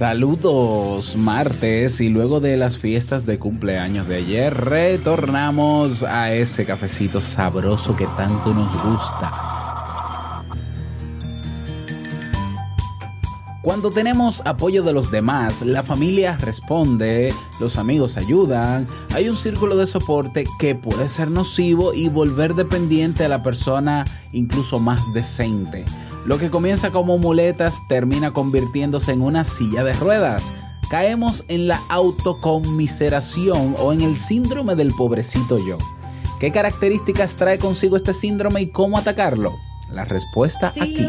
Saludos, martes y luego de las fiestas de cumpleaños de ayer retornamos a ese cafecito sabroso que tanto nos gusta. Cuando tenemos apoyo de los demás, la familia responde, los amigos ayudan, hay un círculo de soporte que puede ser nocivo y volver dependiente a la persona incluso más decente. Lo que comienza como muletas termina convirtiéndose en una silla de ruedas. Caemos en la autoconmiseración o en el síndrome del pobrecito yo. ¿Qué características trae consigo este síndrome y cómo atacarlo? La respuesta aquí.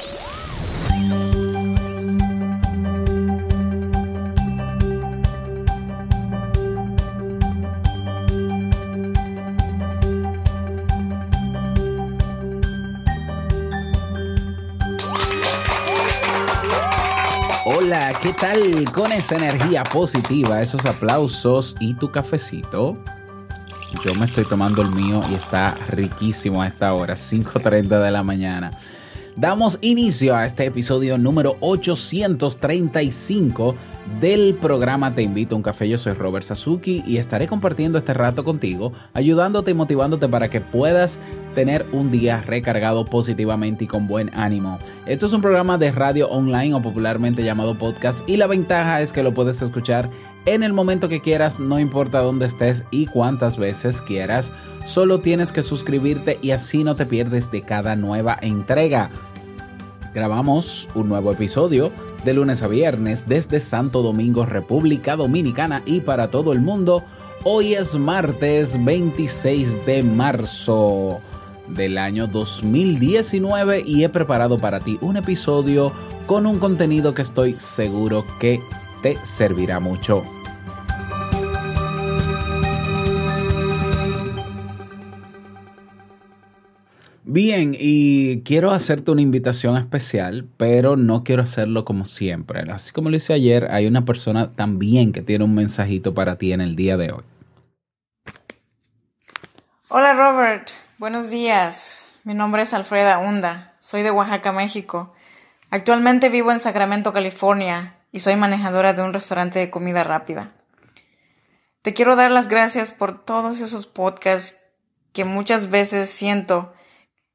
Hola, ¿qué tal? Con esa energía positiva, esos aplausos y tu cafecito. Yo me estoy tomando el mío y está riquísimo a esta hora, 5.30 de la mañana. Damos inicio a este episodio número 835 del programa Te invito a un café. Yo soy Robert Sasuki y estaré compartiendo este rato contigo, ayudándote y motivándote para que puedas tener un día recargado positivamente y con buen ánimo. Esto es un programa de radio online o popularmente llamado podcast y la ventaja es que lo puedes escuchar en el momento que quieras, no importa dónde estés y cuántas veces quieras. Solo tienes que suscribirte y así no te pierdes de cada nueva entrega. Grabamos un nuevo episodio de lunes a viernes desde Santo Domingo, República Dominicana y para todo el mundo. Hoy es martes 26 de marzo del año 2019 y he preparado para ti un episodio con un contenido que estoy seguro que te servirá mucho. Bien, y quiero hacerte una invitación especial, pero no quiero hacerlo como siempre. Así como lo hice ayer, hay una persona también que tiene un mensajito para ti en el día de hoy. Hola Robert, buenos días. Mi nombre es Alfreda Hunda, soy de Oaxaca, México. Actualmente vivo en Sacramento, California, y soy manejadora de un restaurante de comida rápida. Te quiero dar las gracias por todos esos podcasts que muchas veces siento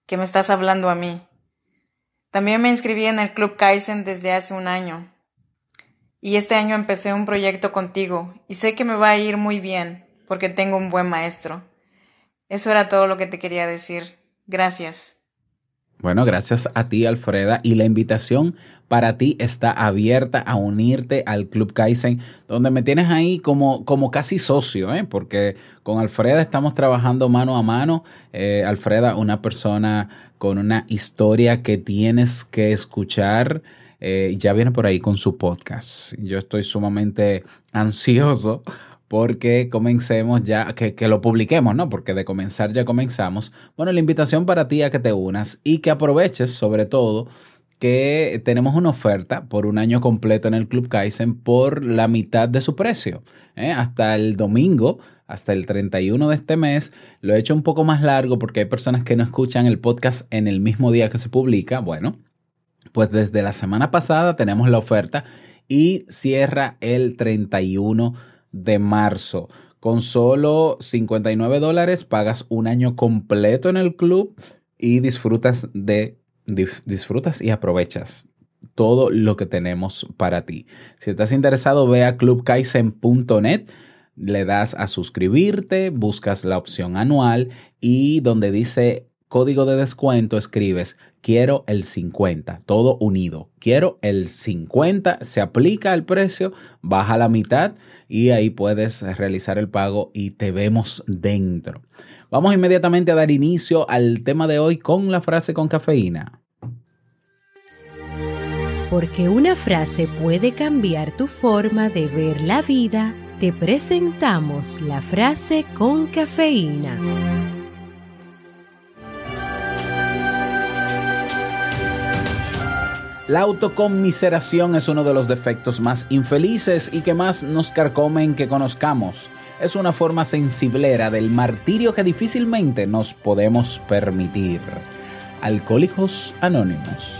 que me estás hablando a mí. También me inscribí en el Club Kaizen desde hace un año. Y este año empecé un proyecto contigo y sé que me va a ir muy bien porque tengo un buen maestro. Eso era todo lo que te quería decir. Gracias. Bueno, gracias a ti, Alfreda. Y la invitación para ti está abierta a unirte al Club Kaizen, donde me tienes ahí como, como casi socio, ¿eh? porque con Alfreda estamos trabajando mano a mano. Eh, Alfreda, una persona con una historia que tienes que escuchar. Eh, ya viene por ahí con su podcast. Yo estoy sumamente ansioso porque comencemos ya, que, que, lo publiquemos, ¿no? Porque de comenzar ya comenzamos. Bueno, la invitación para ti a que te unas y que aproveches sobre todo que tenemos una oferta por un año completo en el Club Kaizen por la mitad de su precio. ¿eh? Hasta el domingo, hasta el 31 de este mes. Lo he hecho un poco más largo porque hay personas que no escuchan el podcast en el mismo día que se publica. Bueno, pues desde la semana pasada tenemos la oferta y cierra el 31 de marzo. Con solo 59 dólares pagas un año completo en el club y disfrutas de disfrutas y aprovechas todo lo que tenemos para ti. Si estás interesado, ve a clubkaisen.net, le das a suscribirte, buscas la opción anual y donde dice código de descuento escribes quiero el 50, todo unido. Quiero el 50, se aplica el precio, baja la mitad y ahí puedes realizar el pago y te vemos dentro. Vamos inmediatamente a dar inicio al tema de hoy con la frase con cafeína. Porque una frase puede cambiar tu forma de ver la vida, te presentamos la frase con cafeína. La autoconmiseración es uno de los defectos más infelices y que más nos carcomen que conozcamos. Es una forma sensiblera del martirio que difícilmente nos podemos permitir. Alcohólicos Anónimos.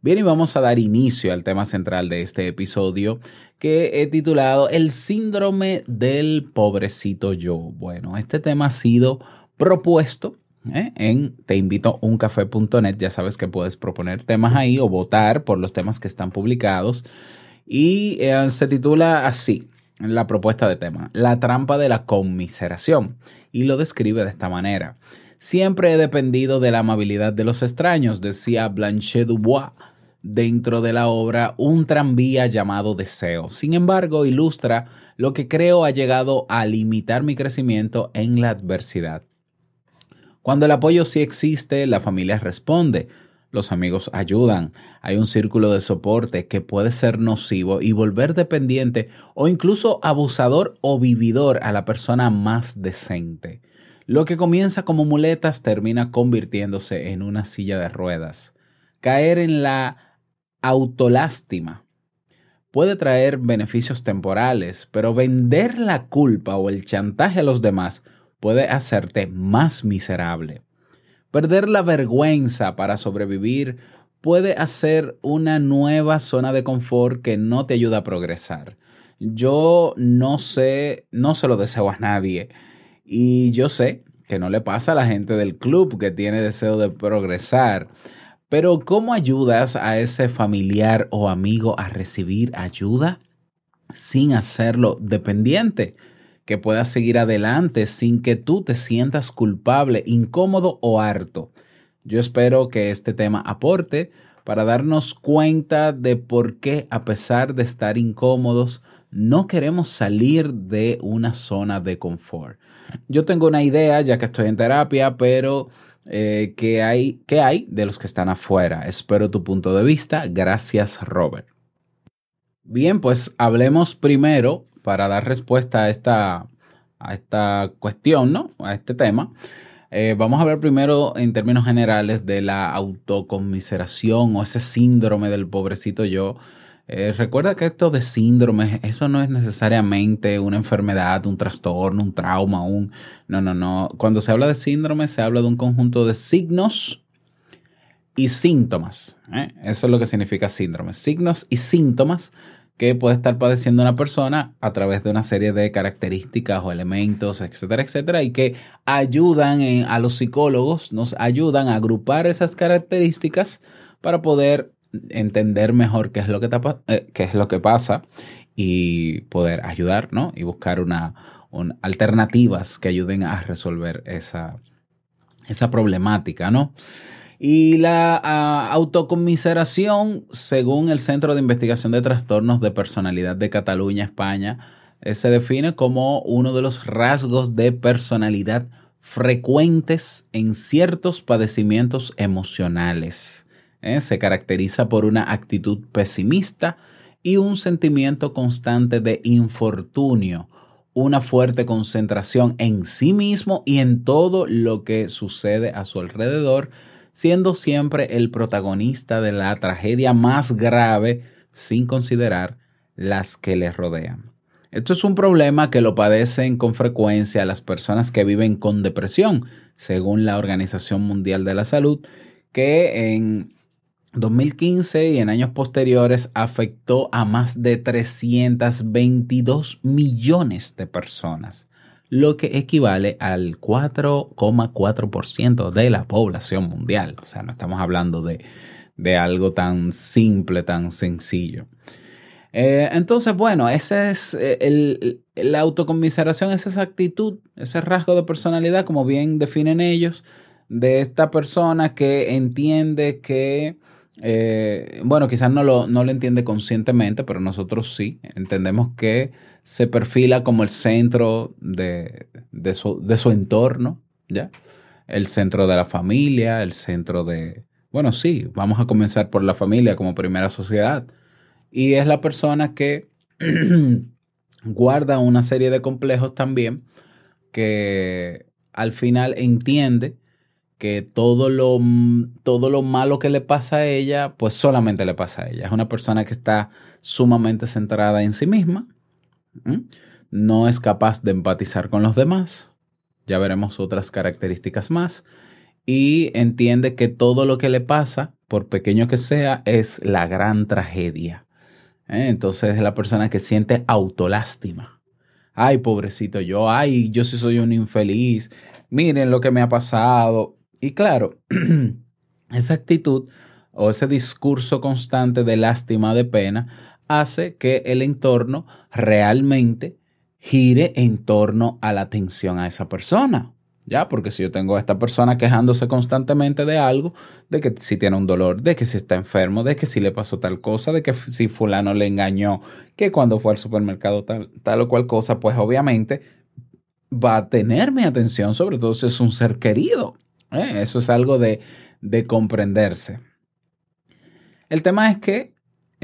Bien, y vamos a dar inicio al tema central de este episodio que he titulado El síndrome del pobrecito yo. Bueno, este tema ha sido propuesto ¿eh? en teinvitouncafé.net. Ya sabes que puedes proponer temas ahí o votar por los temas que están publicados. Y eh, se titula así, la propuesta de tema, La trampa de la conmiseración. Y lo describe de esta manera. Siempre he dependido de la amabilidad de los extraños, decía Blanchet Dubois dentro de la obra Un tranvía llamado Deseo. Sin embargo, ilustra lo que creo ha llegado a limitar mi crecimiento en la adversidad. Cuando el apoyo sí existe, la familia responde, los amigos ayudan, hay un círculo de soporte que puede ser nocivo y volver dependiente o incluso abusador o vividor a la persona más decente. Lo que comienza como muletas termina convirtiéndose en una silla de ruedas. Caer en la autolástima puede traer beneficios temporales, pero vender la culpa o el chantaje a los demás puede hacerte más miserable. Perder la vergüenza para sobrevivir puede hacer una nueva zona de confort que no te ayuda a progresar. Yo no sé, no se lo deseo a nadie. Y yo sé que no le pasa a la gente del club que tiene deseo de progresar. Pero ¿cómo ayudas a ese familiar o amigo a recibir ayuda sin hacerlo dependiente? Que puedas seguir adelante sin que tú te sientas culpable, incómodo o harto. Yo espero que este tema aporte para darnos cuenta de por qué a pesar de estar incómodos, no queremos salir de una zona de confort. Yo tengo una idea, ya que estoy en terapia, pero eh, ¿qué, hay, ¿qué hay de los que están afuera? Espero tu punto de vista. Gracias, Robert. Bien, pues hablemos primero para dar respuesta a esta, a esta cuestión, ¿no? A este tema. Eh, vamos a hablar primero en términos generales de la autoconmiseración o ese síndrome del pobrecito yo. Eh, recuerda que esto de síndrome, eso no es necesariamente una enfermedad, un trastorno, un trauma, un... No, no, no. Cuando se habla de síndrome se habla de un conjunto de signos y síntomas. ¿eh? Eso es lo que significa síndrome. Signos y síntomas que puede estar padeciendo una persona a través de una serie de características o elementos, etcétera, etcétera, y que ayudan a los psicólogos, nos ayudan a agrupar esas características para poder entender mejor qué es lo que, eh, qué es lo que pasa y poder ayudar, ¿no? Y buscar una, alternativas que ayuden a resolver esa, esa problemática, ¿no? Y la uh, autocomiseración, según el Centro de Investigación de Trastornos de Personalidad de Cataluña, España, eh, se define como uno de los rasgos de personalidad frecuentes en ciertos padecimientos emocionales. Eh, se caracteriza por una actitud pesimista y un sentimiento constante de infortunio, una fuerte concentración en sí mismo y en todo lo que sucede a su alrededor, siendo siempre el protagonista de la tragedia más grave sin considerar las que le rodean. Esto es un problema que lo padecen con frecuencia las personas que viven con depresión, según la Organización Mundial de la Salud, que en 2015 y en años posteriores afectó a más de 322 millones de personas lo que equivale al 4,4% de la población mundial. O sea, no estamos hablando de, algo tan simple, tan sencillo. Eh, entonces, bueno, ese es eh, el, la autocomiseración es esa actitud, ese rasgo de personalidad, como bien definen ellos, de esta persona que entiende que, eh, bueno, quizás no lo, no lo entiende conscientemente, pero nosotros sí, entendemos que se perfila como el centro de, de, su, de su entorno, ¿ya? El centro de la familia, el centro de, bueno, sí, vamos a comenzar por la familia como primera sociedad. Y es la persona que guarda una serie de complejos también que al final entiende que todo lo, todo lo malo que le pasa a ella, pues solamente le pasa a ella. Es una persona que está sumamente centrada en sí misma, no es capaz de empatizar con los demás, ya veremos otras características más, y entiende que todo lo que le pasa, por pequeño que sea, es la gran tragedia. ¿eh? Entonces es la persona que siente autolástima. Ay, pobrecito yo, ay, yo sí soy un infeliz, miren lo que me ha pasado. Y claro, esa actitud o ese discurso constante de lástima, de pena, hace que el entorno realmente gire en torno a la atención a esa persona. ¿Ya? Porque si yo tengo a esta persona quejándose constantemente de algo, de que si tiene un dolor, de que si está enfermo, de que si le pasó tal cosa, de que si fulano le engañó, que cuando fue al supermercado tal, tal o cual cosa, pues obviamente va a tener mi atención, sobre todo si es un ser querido. ¿eh? Eso es algo de, de, comprenderse. El tema es que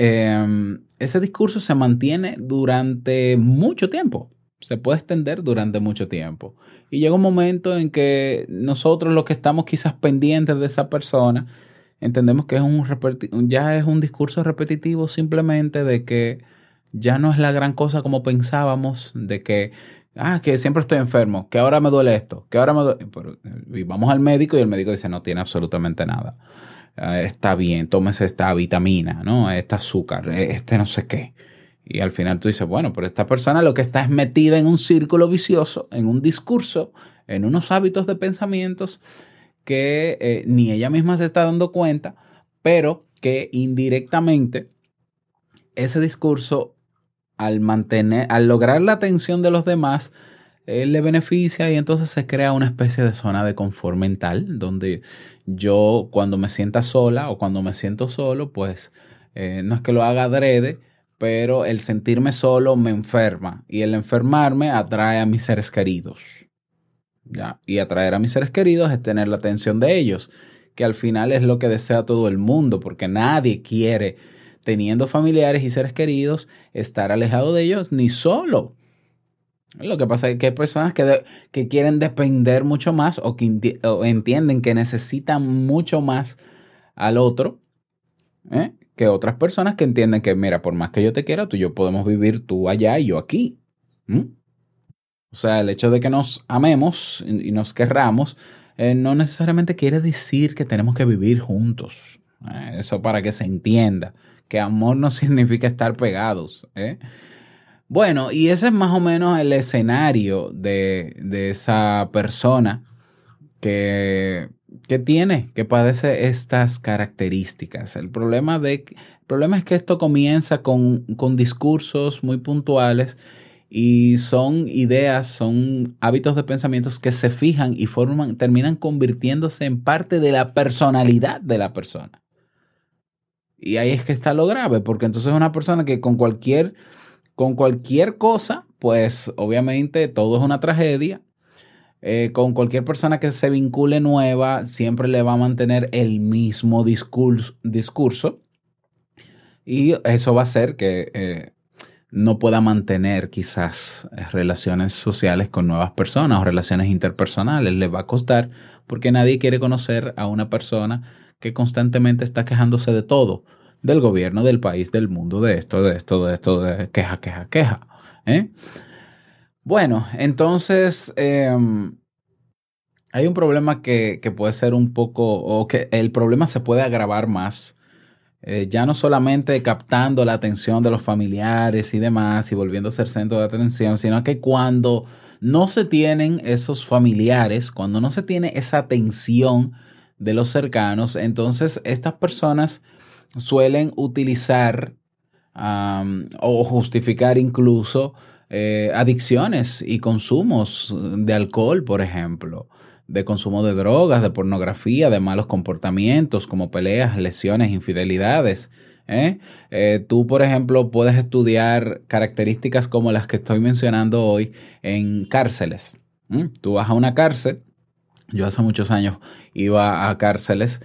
em, ese discurso se mantiene durante mucho tiempo se puede extender durante mucho tiempo. Y llega un momento en que nosotros los que estamos quizás pendientes de esa persona, entendemos que es un ya es un discurso repetitivo simplemente de que ya no es la gran cosa como pensábamos, de que, ah, que siempre estoy enfermo, que ahora me duele esto, que ahora me duele... y vamos al médico y el médico dice, no tiene absolutamente nada. Ah, está bien, tómese esta vitamina, ¿no? Este azúcar, este no sé qué. Y al final tú dices, bueno, pero esta persona lo que está es metida en un círculo vicioso, en un discurso, en unos hábitos de pensamientos que eh, ni ella misma se está dando cuenta, pero que indirectamente ese discurso al mantener, al lograr la atención de los demás, eh, le beneficia y entonces se crea una especie de zona de confort mental donde yo cuando me sienta sola o cuando me siento solo, pues eh, no es que lo haga adrede, pero el sentirme solo me enferma y el enfermarme atrae a mis seres queridos. ¿ya? Y atraer a mis seres queridos es tener la atención de ellos, que al final es lo que desea todo el mundo, porque nadie quiere, teniendo familiares y seres queridos, estar alejado de ellos ni solo. Lo que pasa es que hay personas que, que quieren depender mucho más o que entienden que necesitan mucho más al otro. ¿eh? que otras personas que entienden que, mira, por más que yo te quiera, tú y yo podemos vivir tú allá y yo aquí. O sea, el hecho de que nos amemos y nos querramos eh, no necesariamente quiere decir que tenemos que vivir juntos. Eh, eso para que se entienda, que amor no significa estar pegados. ¿eh? Bueno, y ese es más o menos el escenario de, de esa persona que que tiene, que padece estas características. El problema, de, el problema es que esto comienza con, con discursos muy puntuales y son ideas, son hábitos de pensamientos que se fijan y forman, terminan convirtiéndose en parte de la personalidad de la persona. Y ahí es que está lo grave, porque entonces es una persona que con cualquier, con cualquier cosa, pues obviamente todo es una tragedia. Eh, con cualquier persona que se vincule nueva, siempre le va a mantener el mismo discurso, y eso va a hacer que eh, no pueda mantener quizás eh, relaciones sociales con nuevas personas o relaciones interpersonales. Le va a costar porque nadie quiere conocer a una persona que constantemente está quejándose de todo, del gobierno, del país, del mundo, de esto, de esto, de esto, de queja, queja, queja. ¿eh? Bueno, entonces em, hay un problema que, puede ser un poco, o que el problema se puede agravar más, eh, ya no solamente captando la atención de los familiares y demás y volviendo a ser centro de atención, sino que cuando no se tienen esos familiares, cuando no se tiene esa atención de los cercanos, entonces estas personas suelen utilizar o justificar incluso eh, adicciones y consumos de alcohol, por ejemplo, de consumo de drogas, de pornografía, de malos comportamientos como peleas, lesiones, infidelidades. ¿eh? Eh, tú, por ejemplo, puedes estudiar características como las que estoy mencionando hoy en cárceles. Tú vas a una cárcel, yo hace muchos años iba a cárceles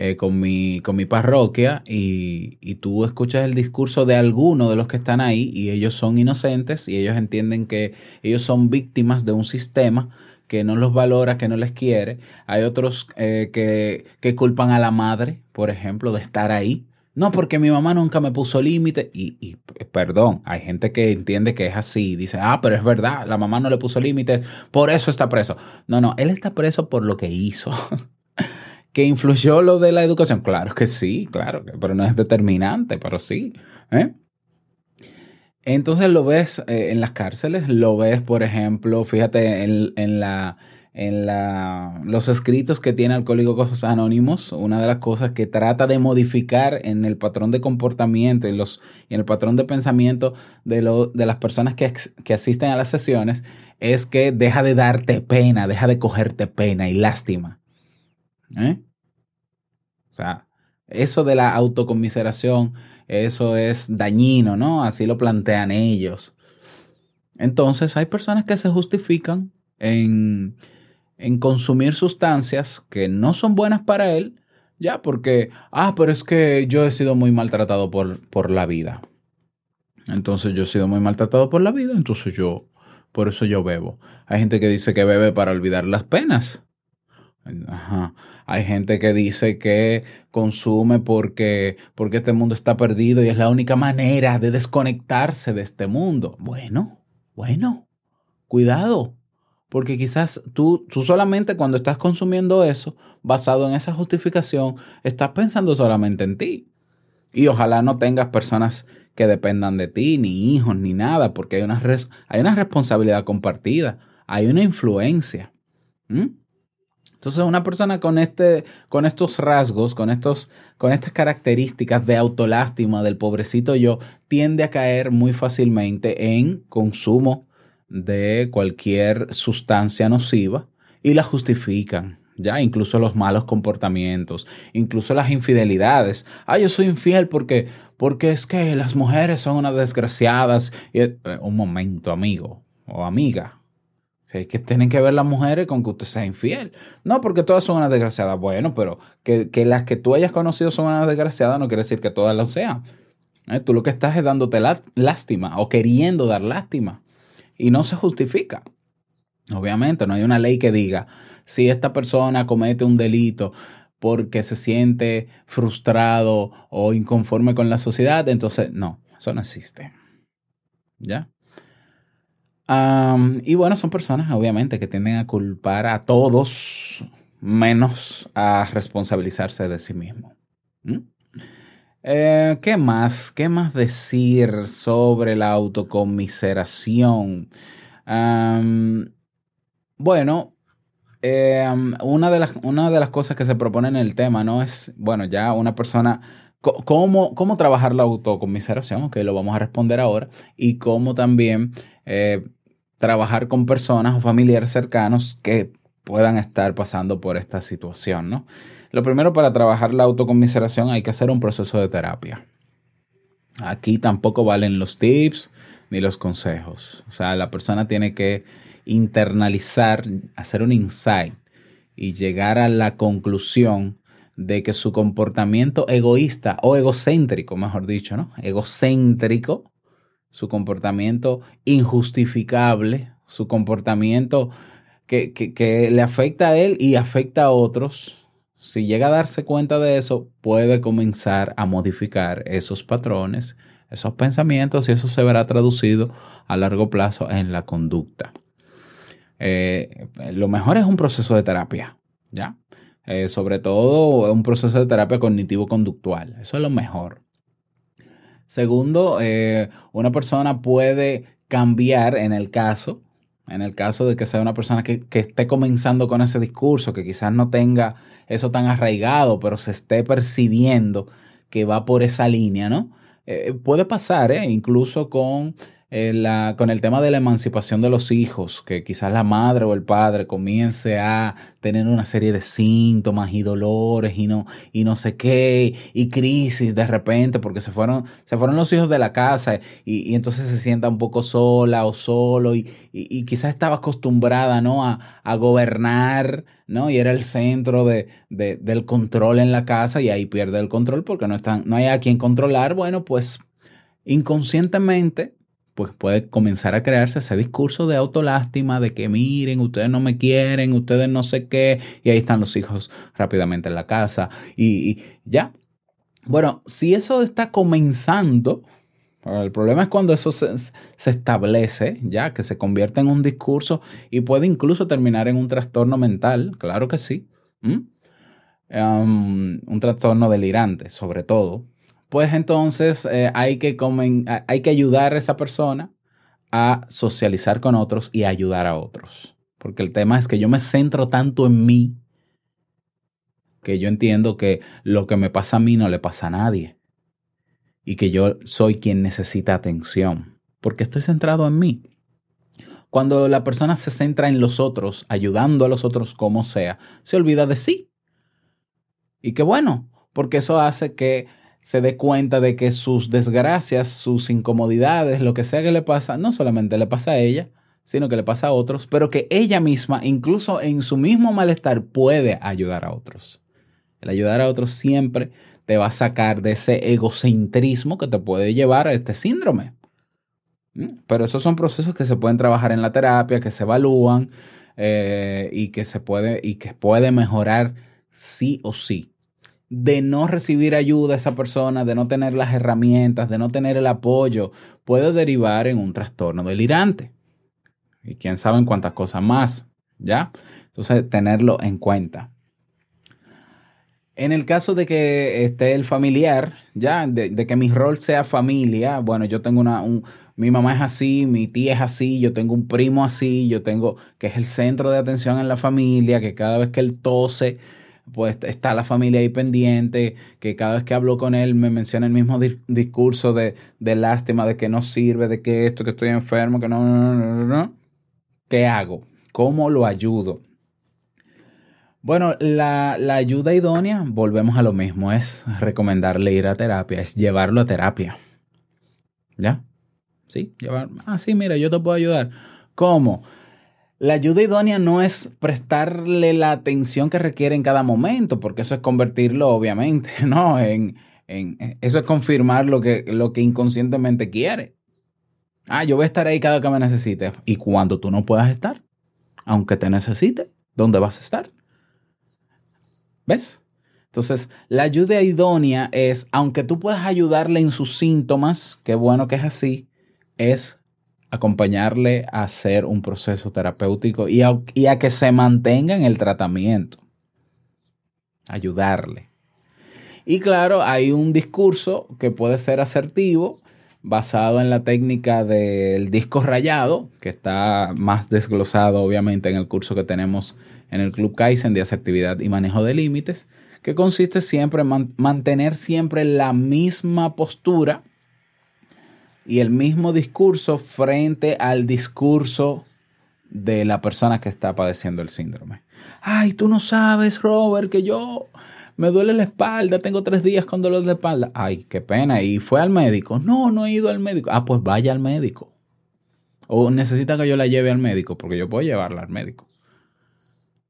eh, con, mi, con mi parroquia y, y, tú escuchas el discurso de alguno de los que están ahí y ellos son inocentes y ellos entienden que ellos son víctimas de un sistema que no los valora, que no les quiere. Hay otros eh, que, que culpan a la madre, por ejemplo, de estar ahí. No, porque mi mamá nunca me puso límite. Y, y, perdón, hay gente que entiende que es así. Dice, ah, pero es verdad, la mamá no le puso límite, por eso está preso. No, no, él está preso por lo que hizo. ¿Que influyó lo de la educación? Claro que sí, claro, pero no es determinante, pero sí. ¿eh? Entonces lo ves eh, en las cárceles, lo ves, por ejemplo, fíjate en, la, en la, los escritos que tiene Alcohólicos Anónimos, una de las cosas que trata de modificar en el patrón de comportamiento y los, en el patrón de pensamiento de, lo, de las personas que, que asisten a las sesiones es que deja de darte pena, deja de cogerte pena y lástima. ¿Eh? Sea, eso de la autocomiseración, eso es dañino, ¿no? Así lo plantean ellos. Entonces hay personas que se justifican en, en consumir sustancias que no son buenas para él, ya porque, ah, pero es que yo he sido muy maltratado por, por la vida. Entonces yo he sido muy maltratado por la vida, entonces yo, por eso yo bebo. Hay gente que dice que bebe para olvidar las penas. Hay gente que dice que consume porque, porque este mundo está perdido y es la única manera de desconectarse de este mundo. Bueno, bueno, cuidado, porque quizás tú, tú solamente cuando estás consumiendo eso, basado en esa justificación, estás pensando solamente en ti. Y ojalá no tengas personas que dependan de ti, ni hijos, ni nada, porque hay una, hay una responsabilidad compartida, hay una influencia. Entonces, una persona con, este, con estos rasgos, con, estos, con estas características de autolástima del pobrecito yo, tiende a caer muy fácilmente en consumo de cualquier sustancia nociva y la justifican. Ya, incluso los malos comportamientos, incluso las infidelidades. Ah, yo soy infiel porque, porque es que las mujeres son unas desgraciadas. Eh, un momento, amigo o amiga es que tienen que ver las mujeres con que usted sea infiel. No, porque todas son unas desgraciadas. Bueno, pero que, las que tú hayas conocido son unas desgraciadas no quiere decir que todas lo sean. ¿Eh? Tú lo que estás es dándote lástima o queriendo dar lástima. Y no se justifica. Obviamente, no hay una ley que diga, si esta persona comete un delito porque se siente frustrado o inconforme con la sociedad, entonces no, eso no existe. ¿Ya? Y bueno, son personas obviamente que tienden a culpar a todos menos a responsabilizarse de sí mismo. Eh, ¿Qué más? ¿Qué más decir sobre la autocomiseración? bueno, em, una, de las, una de las cosas que se propone en el tema, ¿no? Es, bueno, ya una persona ¿Cómo, ¿Cómo, trabajar la autocomiseración? Que lo vamos a responder ahora. Y cómo también eh, trabajar con personas o familiares cercanos que puedan estar pasando por esta situación, ¿no? Lo primero para trabajar la autocomiseración hay que hacer un proceso de terapia. Aquí tampoco valen los tips ni los consejos. O sea, la persona tiene que internalizar, hacer un insight y llegar a la conclusión de que su comportamiento egoísta o egocéntrico, mejor dicho, ¿no? Egocéntrico su comportamiento injustificable, su comportamiento que, le afecta a él y afecta a otros, si llega a darse cuenta de eso, puede comenzar a modificar esos patrones, esos pensamientos y eso se verá traducido a largo plazo en la conducta. Eh, lo mejor es un proceso de terapia, ¿ya? Eh, sobre todo un proceso de terapia cognitivo-conductual, eso es lo mejor. Segundo, eh, una persona puede cambiar en el caso, en el caso de que sea una persona que, esté comenzando con ese discurso, que quizás no tenga eso tan arraigado, pero se esté percibiendo que va por esa línea, ¿no? Eh, puede pasar, ¿eh? incluso con eh, con el tema de la emancipación de los hijos, que quizás la madre o el padre comience a tener una serie de síntomas y dolores y no, y no sé qué, y crisis de repente porque se fueron, se fueron los hijos de la casa y, entonces se sienta un poco sola o solo y, y quizás estaba acostumbrada ¿no? a, gobernar ¿no? y era el centro de, del control en la casa y ahí pierde el control porque no, están, no hay a quien controlar, bueno, pues inconscientemente pues puede comenzar a crearse ese discurso de autolástima, de que miren, ustedes no me quieren, ustedes no sé qué, y ahí están los hijos rápidamente en la casa, y, ya. Bueno, si eso está comenzando, el problema es cuando eso se, establece, ya, que se convierte en un discurso y puede incluso terminar en un trastorno mental, claro que sí. Um, un trastorno delirante, sobre todo, pues entonces eh, hay, que hay que ayudar a esa persona a socializar con otros y ayudar a otros. Porque el tema es que yo me centro tanto en mí que yo entiendo que lo que me pasa a mí no le pasa a nadie. Y que yo soy quien necesita atención. Porque estoy centrado en mí. Cuando la persona se centra en los otros, ayudando a los otros como sea, se olvida de sí. Y qué bueno, porque eso hace que se dé cuenta de que sus desgracias, sus incomodidades, lo que sea que le pasa, no solamente le pasa a ella, sino que le pasa a otros, pero que ella misma, incluso en su mismo malestar, puede ayudar a otros. El ayudar a otros siempre te va a sacar de ese egocentrismo que te puede llevar a este síndrome. ¿Mm? Pero esos son procesos que se pueden trabajar en la terapia, que se evalúan eh, y que se puede y que puede mejorar sí o sí de no recibir ayuda a esa persona, de no tener las herramientas, de no tener el apoyo, puede derivar en un trastorno delirante. Y quién sabe en cuántas cosas más, ¿ya? Entonces, tenerlo en cuenta. En el caso de que esté el familiar, ya, de, que mi rol sea familia, bueno, yo tengo una, un, mi mamá es así, mi tía es así, yo tengo un primo así, yo tengo, que es el centro de atención en la familia, que cada vez que él tose, pues está la familia ahí pendiente, que cada vez que hablo con él me menciona el mismo discurso de, lástima, de que no sirve, de que esto, que estoy enfermo, que no, no, no, no. ¿Qué hago? ¿Cómo lo ayudo? Bueno, la, ayuda idónea, volvemos a lo mismo, es recomendarle ir a terapia, es llevarlo a terapia. ¿Ya? Sí, llevar. Ah, sí, mira, yo te puedo ayudar. ¿Cómo? La ayuda idónea no es prestarle la atención que requiere en cada momento, porque eso es convertirlo, obviamente, ¿no? En, eso es confirmar lo que, lo que inconscientemente quiere. Ah, yo voy a estar ahí cada que me necesite. Y cuando tú no puedas estar, aunque te necesite, ¿dónde vas a estar? ¿Ves? Entonces, la ayuda idónea es, aunque tú puedas ayudarle en sus síntomas, qué bueno que es así, es acompañarle a hacer un proceso terapéutico y a, que se mantenga en el tratamiento. Ayudarle. Y claro, hay un discurso que puede ser asertivo, basado en la técnica del disco rayado, que está más desglosado obviamente en el curso que tenemos en el Club Kaizen de asertividad y manejo de límites, que consiste siempre en mantener siempre la misma postura y el mismo discurso frente al discurso de la persona que está padeciendo el síndrome. Ay, tú no sabes, Robert, que yo me duele la espalda, tengo tres días con dolor de espalda. Ay, qué pena. ¿Y fue al médico? No, no he ido al médico. Ah, pues vaya al médico. O necesita que yo la lleve al médico, porque yo puedo llevarla al médico.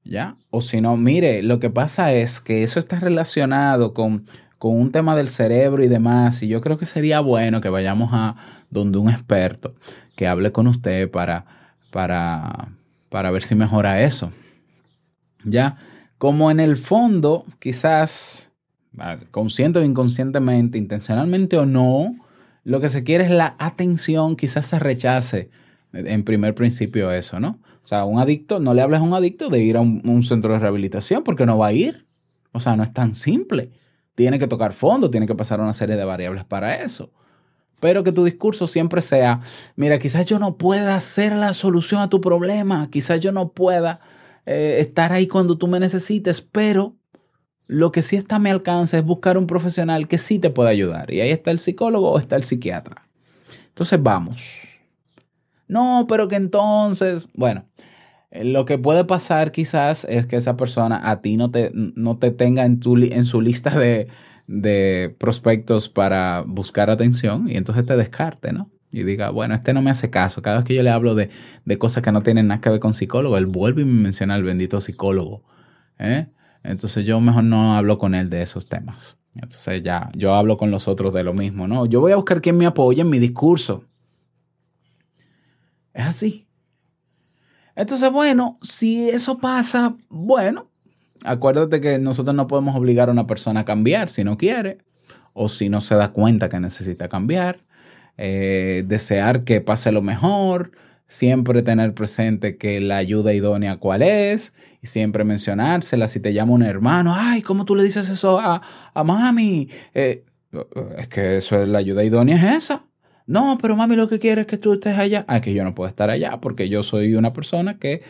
¿Ya? O si no, mire, lo que pasa es que eso está relacionado con con un tema del cerebro y demás, y yo creo que sería bueno que vayamos a donde un experto que hable con usted para, para, para ver si mejora eso. ¿Ya? Como en el fondo, quizás, consciente o inconscientemente, intencionalmente o no, lo que se quiere es la atención, quizás se rechace en primer principio eso, ¿no? O sea, un adicto, no le hables a un adicto de ir a un centro de rehabilitación porque no va a ir. O sea, no es tan simple tiene que tocar fondo, tiene que pasar una serie de variables para eso. Pero que tu discurso siempre sea, mira, quizás yo no pueda hacer la solución a tu problema, quizás yo no pueda eh, estar ahí cuando tú me necesites, pero lo que sí está a mi alcance es buscar un profesional que sí te pueda ayudar. Y ahí está el psicólogo o está el psiquiatra. Entonces vamos, No, pero que entonces, bueno, lo que puede pasar quizás es que esa persona a ti no te, no te tenga en, tu, en su lista de, de prospectos para buscar atención y entonces te descarte, ¿no? Y diga, bueno, este no me hace caso. Cada vez que yo le hablo de, de cosas que no tienen nada que ver con psicólogo, él vuelve y me menciona al bendito psicólogo. ¿eh? Entonces yo mejor no hablo con él de esos temas. Entonces ya, yo hablo con los otros de lo mismo, ¿no? Yo voy a buscar quien me apoye en mi discurso. Es así. Entonces, bueno, si eso pasa, bueno, acuérdate que nosotros no podemos obligar a una persona a cambiar si no quiere o si no se da cuenta que necesita cambiar. Eh, desear que pase lo mejor, siempre tener presente que la ayuda idónea cuál es y siempre mencionársela. Si te llama un hermano, ay, ¿cómo tú le dices eso a, a mami? Eh, es que eso es la ayuda idónea es esa. No, pero mami lo que quiere es que tú estés allá. Ah, que yo no puedo estar allá porque yo soy una persona que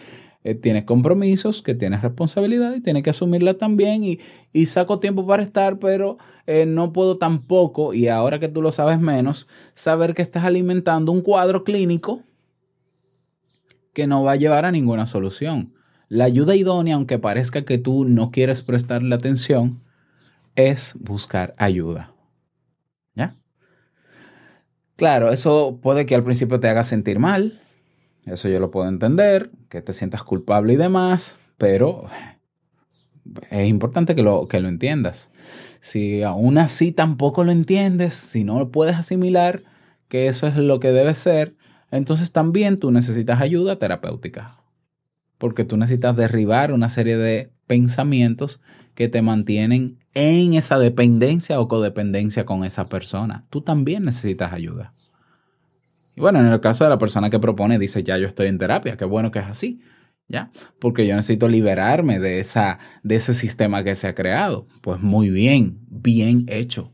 eh, tiene compromisos, que tiene responsabilidad y tiene que asumirla también y, y saco tiempo para estar, pero eh, no puedo tampoco, y ahora que tú lo sabes menos, saber que estás alimentando un cuadro clínico que no va a llevar a ninguna solución. La ayuda idónea, aunque parezca que tú no quieres prestarle atención, es buscar ayuda. Claro, eso puede que al principio te haga sentir mal, eso yo lo puedo entender, que te sientas culpable y demás, pero es importante que lo, que lo entiendas. Si aún así tampoco lo entiendes, si no lo puedes asimilar que eso es lo que debe ser, entonces también tú necesitas ayuda terapéutica. Porque tú necesitas derribar una serie de pensamientos que te mantienen en esa dependencia o codependencia con esa persona. Tú también necesitas ayuda. Y bueno, en el caso de la persona que propone, dice, ya yo estoy en terapia, qué bueno que es así, ¿ya? Porque yo necesito liberarme de, esa, de ese sistema que se ha creado. Pues muy bien, bien hecho.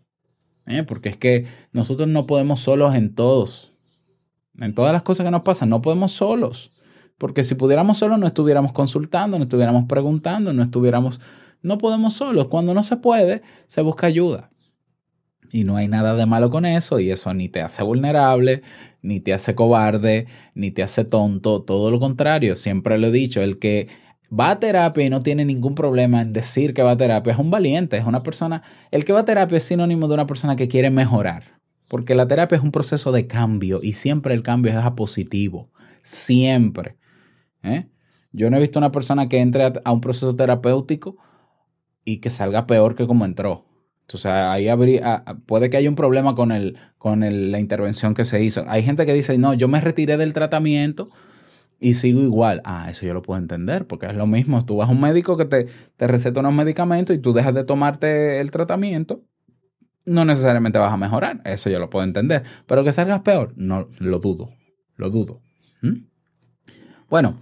¿eh? Porque es que nosotros no podemos solos en todos. En todas las cosas que nos pasan, no podemos solos. Porque si pudiéramos solos, no estuviéramos consultando, no estuviéramos preguntando, no estuviéramos no podemos solos. Cuando no se puede, se busca ayuda. Y no hay nada de malo con eso y eso ni te hace vulnerable, ni te hace cobarde, ni te hace tonto. Todo lo contrario, siempre lo he dicho, el que va a terapia y no tiene ningún problema en decir que va a terapia es un valiente, es una persona, el que va a terapia es sinónimo de una persona que quiere mejorar. Porque la terapia es un proceso de cambio y siempre el cambio es a positivo. Siempre. ¿eh? Yo no he visto una persona que entre a un proceso terapéutico y que salga peor que como entró. Entonces ahí habría, puede que haya un problema con, el, con la intervención que se hizo. Hay gente que dice, no, yo me retiré del tratamiento y sigo igual. Ah, eso yo lo puedo entender, porque es lo mismo. Tú vas a un médico que te, te receta unos medicamentos y tú dejas de tomarte el tratamiento, no necesariamente vas a mejorar. Eso yo lo puedo entender. Pero que salgas peor, no, lo dudo. Lo dudo. ¿Mm? Bueno,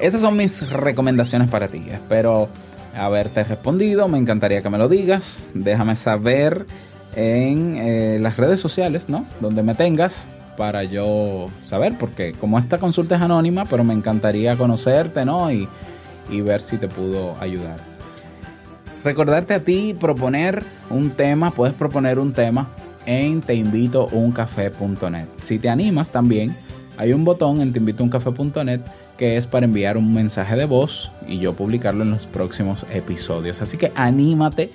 esas son mis recomendaciones para ti. Espero haberte respondido. Me encantaría que me lo digas. Déjame saber en eh, las redes sociales, ¿no? Donde me tengas para yo saber, porque como esta consulta es anónima, pero me encantaría conocerte, ¿no? Y, y ver si te pudo ayudar. Recordarte a ti proponer un tema, puedes proponer un tema en teinvitouncafé.net. Si te animas también, hay un botón en teinvitouncafé.net que es para enviar un mensaje de voz y yo publicarlo en los próximos episodios. Así que anímate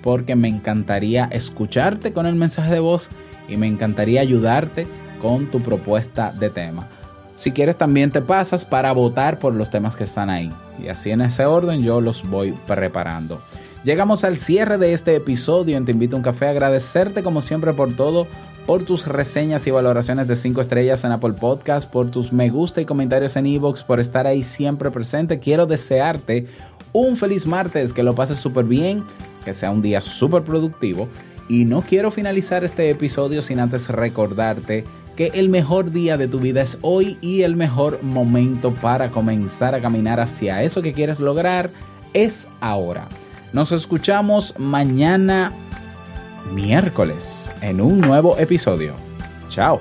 porque me encantaría escucharte con el mensaje de voz y me encantaría ayudarte con tu propuesta de tema. Si quieres también te pasas para votar por los temas que están ahí. Y así en ese orden yo los voy preparando. Llegamos al cierre de este episodio en Te Invito a un Café. Agradecerte como siempre por todo por tus reseñas y valoraciones de 5 estrellas en Apple Podcast, por tus me gusta y comentarios en Evox, por estar ahí siempre presente. Quiero desearte un feliz martes, que lo pases súper bien, que sea un día súper productivo. Y no quiero finalizar este episodio sin antes recordarte que el mejor día de tu vida es hoy y el mejor momento para comenzar a caminar hacia eso que quieres lograr es ahora. Nos escuchamos mañana miércoles en un nuevo episodio. Chao.